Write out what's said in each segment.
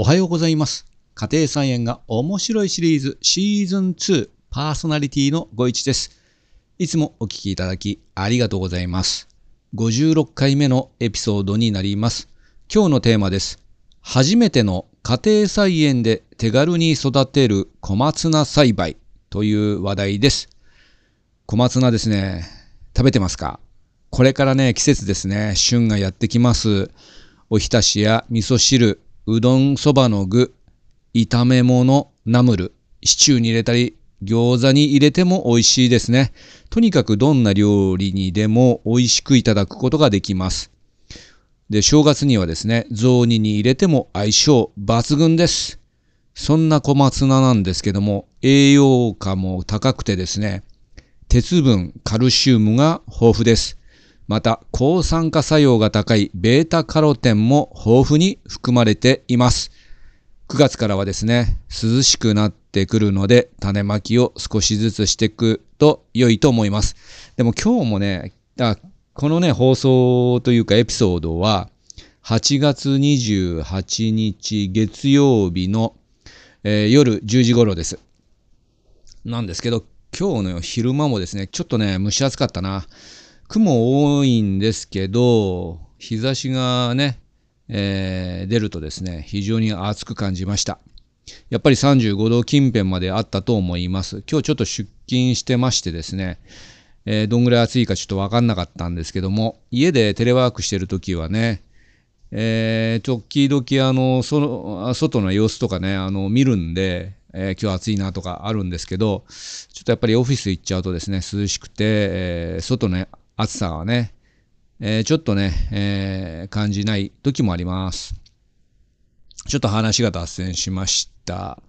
おはようございます。家庭菜園が面白いシリーズシーズン2パーソナリティのご一です。いつもお聞きいただきありがとうございます。56回目のエピソードになります。今日のテーマです。初めての家庭菜園で手軽に育てる小松菜栽培という話題です。小松菜ですね。食べてますか？これからね、季節ですね。旬がやってきます。おひたしや味噌汁、うどんそばの具、炒め物、ナムル、シチューに入れたり、餃子に入れても美味しいですね。とにかくどんな料理にでも美味しくいただくことができます。で、正月にはですね、雑煮に入れても相性抜群です。そんな小松菜なんですけども、栄養価も高くてですね、鉄分、カルシウムが豊富です。また、抗酸化作用が高いベータカロテンも豊富に含まれています。9月からはですね、涼しくなってくるので、種まきを少しずつしていくと良いと思います。でも今日もね、このね、放送というかエピソードは、8月28日月曜日の、えー、夜10時頃です。なんですけど、今日の昼間もですね、ちょっとね、蒸し暑かったな。雲多いんですけど、日差しがね、えー、出るとですね、非常に暑く感じました。やっぱり35度近辺まであったと思います。今日ちょっと出勤してましてですね、えー、どんぐらい暑いかちょっとわかんなかったんですけども、家でテレワークしてるときはね、えー、時々あの、その、外の様子とかね、あの、見るんで、えー、今日暑いなとかあるんですけど、ちょっとやっぱりオフィス行っちゃうとですね、涼しくて、えー、外の暑さはね、えー、ちょっとね、えー、感じない時もあります。ちょっと話が脱線しました。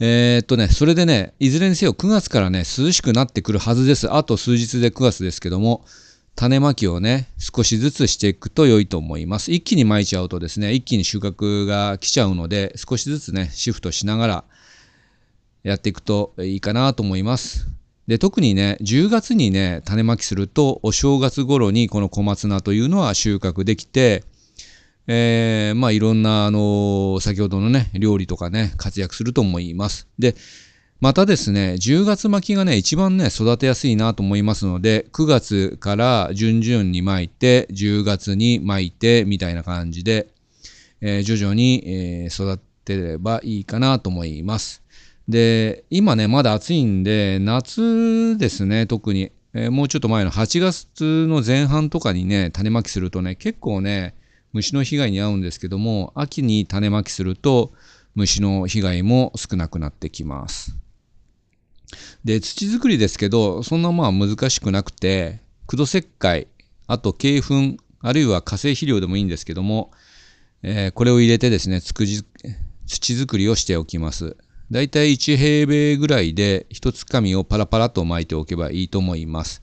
えー、っとね、それでね、いずれにせよ9月からね、涼しくなってくるはずです。あと数日で9月ですけども、種まきをね、少しずつしていくと良いと思います。一気に巻いちゃうとですね、一気に収穫が来ちゃうので、少しずつね、シフトしながらやっていくといいかなと思います。で、特にね、10月にね、種まきすると、お正月頃にこの小松菜というのは収穫できて、えー、まあいろんな、あの、先ほどのね、料理とかね、活躍すると思います。で、またですね、10月巻きがね、一番ね、育てやすいなと思いますので、9月から順々に巻いて、10月に巻いて、みたいな感じで、えー、徐々に、えー、育てればいいかなと思います。で、今ね、まだ暑いんで、夏ですね、特に。えー、もうちょっと前の8月の前半とかにね、種まきするとね、結構ね、虫の被害に遭うんですけども、秋に種まきすると、虫の被害も少なくなってきます。で、土作りですけど、そんなまあ難しくなくて、苦土石灰、あと鶏粉、あるいは化成肥料でもいいんですけども、えー、これを入れてですね、土作りをしておきます。だいたい1平米ぐらいで一つ紙をパラパラと巻いておけばいいと思います。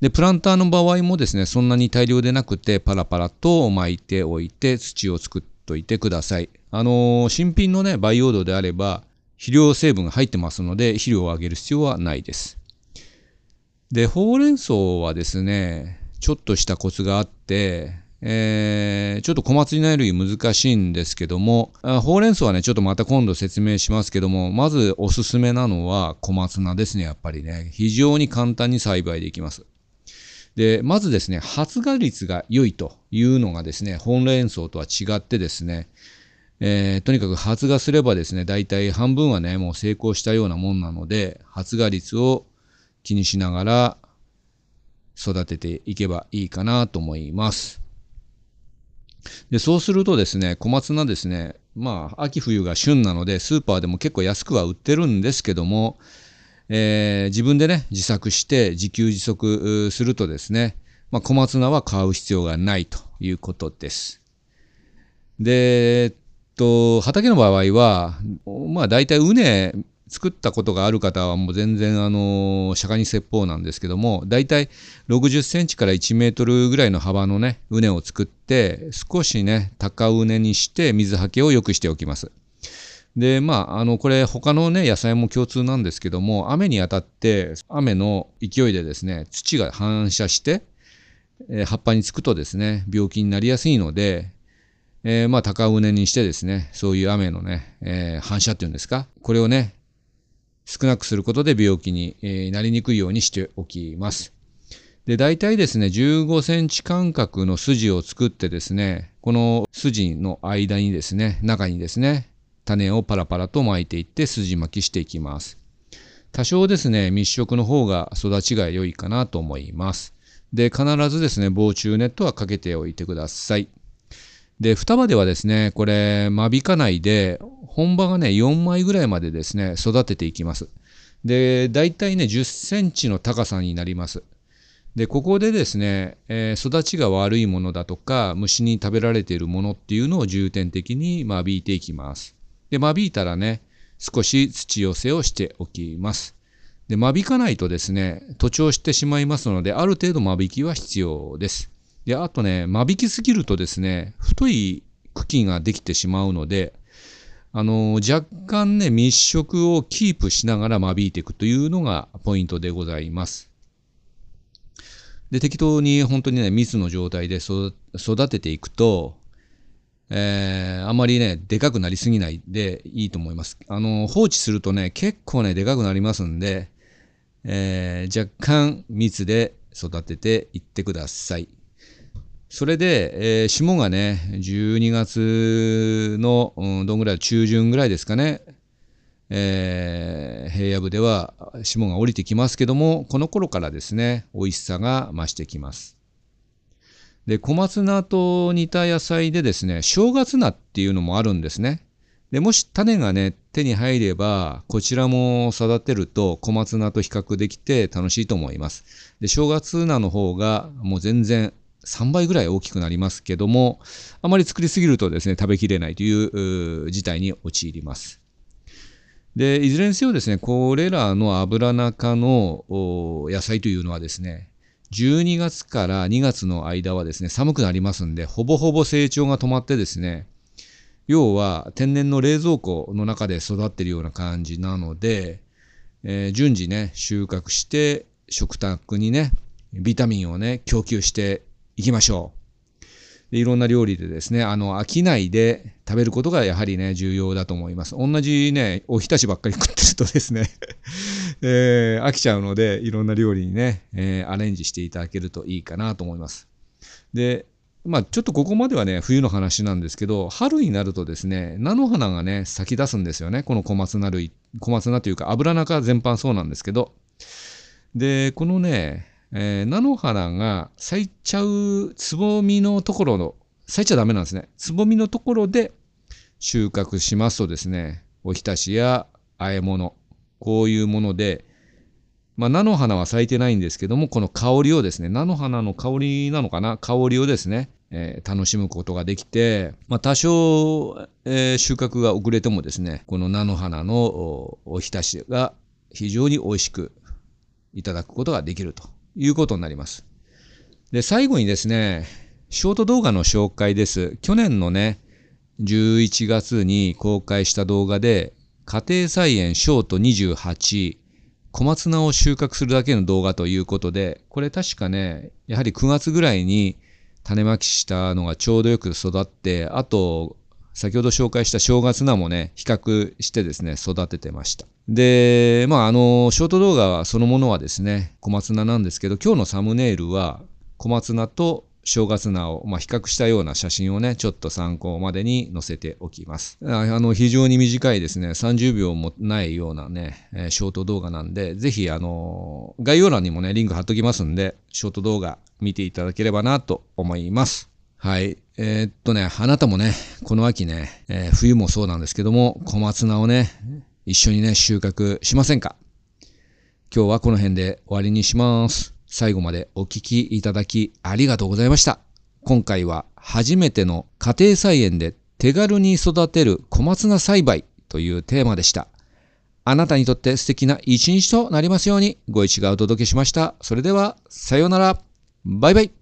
で、プランターの場合もですね、そんなに大量でなくてパラパラと巻いておいて土を作っといてください。あのー、新品のね、培養土であれば肥料成分が入ってますので肥料をあげる必要はないです。で、ほうれん草はですね、ちょっとしたコツがあって、えー、ちょっと小松菜類難しいんですけども、あほうれん草はね、ちょっとまた今度説明しますけども、まずおすすめなのは小松菜ですね、やっぱりね。非常に簡単に栽培できます。で、まずですね、発芽率が良いというのがですね、ほうれん草とは違ってですね、えー、とにかく発芽すればですね、大体半分はね、もう成功したようなもんなので、発芽率を気にしながら育てていけばいいかなと思います。で、そうするとですね、小松菜ですね、まあ、秋冬が旬なので、スーパーでも結構安くは売ってるんですけども、えー、自分でね、自作して自給自足するとですね、まあ、小松菜は買う必要がないということです。で、えっと、畑の場合は、まあ大体畝作ったことがある方はもう全然あの釈迦に説法なんですけどもだいたい60センチから1メートルぐらいの幅のね畝を作って少しね高畝にして水はけを良くしておきます。でまああのこれ他のね野菜も共通なんですけども雨に当たって雨の勢いでですね土が反射して、えー、葉っぱにつくとですね病気になりやすいのでえー、まあ高畝にしてですね、そういう雨のね、えー、反射っていうんですか、これをね、少なくすることで病気に、なりにくいようにしておきます。で、大体ですね、15センチ間隔の筋を作ってですね、この筋の間にですね、中にですね、種をパラパラと巻いていって筋巻きしていきます。多少ですね、密植の方が育ちが良いかなと思います。で、必ずですね、防虫ネットはかけておいてください。で、双葉ではですね、これ、間引かないで、本葉がね、4枚ぐらいまでですね、育てていきます。で、大体ね、10センチの高さになります。で、ここでですね、えー、育ちが悪いものだとか、虫に食べられているものっていうのを重点的に間引いていきます。で、間引いたらね、少し土寄せをしておきます。で、間引かないとですね、徒長してしまいますので、ある程度間引きは必要です。で、あとね、間引きすぎるとですね、太い茎ができてしまうので、あの、若干ね、密植をキープしながら間引いていくというのがポイントでございます。で、適当に本当にね、密の状態で育てていくと、えー、あまりね、でかくなりすぎないでいいと思います。あの、放置するとね、結構ね、でかくなりますんで、えー、若干密で育てていってください。それで、えー、霜がね、12月の、うん、どんぐらい、中旬ぐらいですかね、えー、平野部では霜が降りてきますけども、この頃からですね、美味しさが増してきます。で、小松菜と似た野菜でですね、正月菜っていうのもあるんですね。で、もし種がね、手に入れば、こちらも育てると小松菜と比較できて楽しいと思います。で、正月菜の方がもう全然3倍ぐらい大きくなりますけども、あまり作りすぎるとですね、食べきれないという事態に陥ります。で、いずれにせよですね、これらの油中の野菜というのはですね、12月から2月の間はですね、寒くなりますんで、ほぼほぼ成長が止まってですね、要は天然の冷蔵庫の中で育っているような感じなので、えー、順次ね、収穫して食卓にね、ビタミンをね、供給して行きましょう。でいろんな料理でですね、あの、飽きないで食べることがやはりね、重要だと思います。同じね、おひたしばっかり食ってるとですね えー、飽きちゃうので、いろんな料理にね、えー、アレンジしていただけるといいかなと思います。で、まあ、ちょっとここまではね、冬の話なんですけど、春になるとですね、菜の花がね、咲き出すんですよね。この小松菜類、小松菜というか、油中全般そうなんですけど。で、このね、えー、菜の花が咲いちゃうつぼみのところの、咲いちゃダメなんですね。つぼみのところで収穫しますとですね、おひたしや和え物、こういうもので、まあ、菜の花は咲いてないんですけども、この香りをですね、菜の花の香りなのかな？香りをですね、えー、楽しむことができて、まあ、多少、えー、収穫が遅れてもですね、この菜の花のおひたしが非常に美味しくいただくことができるということになります。で、最後にですね、ショート動画の紹介です。去年のね、11月に公開した動画で、家庭菜園ショート28、小松菜を収穫するだけの動画ということで、これ確かね、やはり9月ぐらいに種まきしたのがちょうどよく育って、あと、先ほど紹介した正月菜もね、比較してですね、育ててました。で、まあ、あの、ショート動画そのものはですね、小松菜なんですけど、今日のサムネイルは小松菜と正月菜を、まあ、比較したような写真をね、ちょっと参考までに載せておきます。あの、非常に短いですね、30秒もないようなね、えショート動画なんで、ぜひ、あの、概要欄にもね、リンク貼っときますんで、ショート動画見ていただければなと思います。はい。えー、っとね、あなたもね、この秋ね、えー、冬もそうなんですけども、小松菜をね、一緒にね、収穫しませんか？今日はこの辺で終わりにします。最後までお聞きいただきありがとうございました。今回は初めての家庭菜園で手軽に育てる小松菜栽培というテーマでした。あなたにとって素敵な一日となりますようにご一がお届けしました。それでは、さようなら。バイバイ。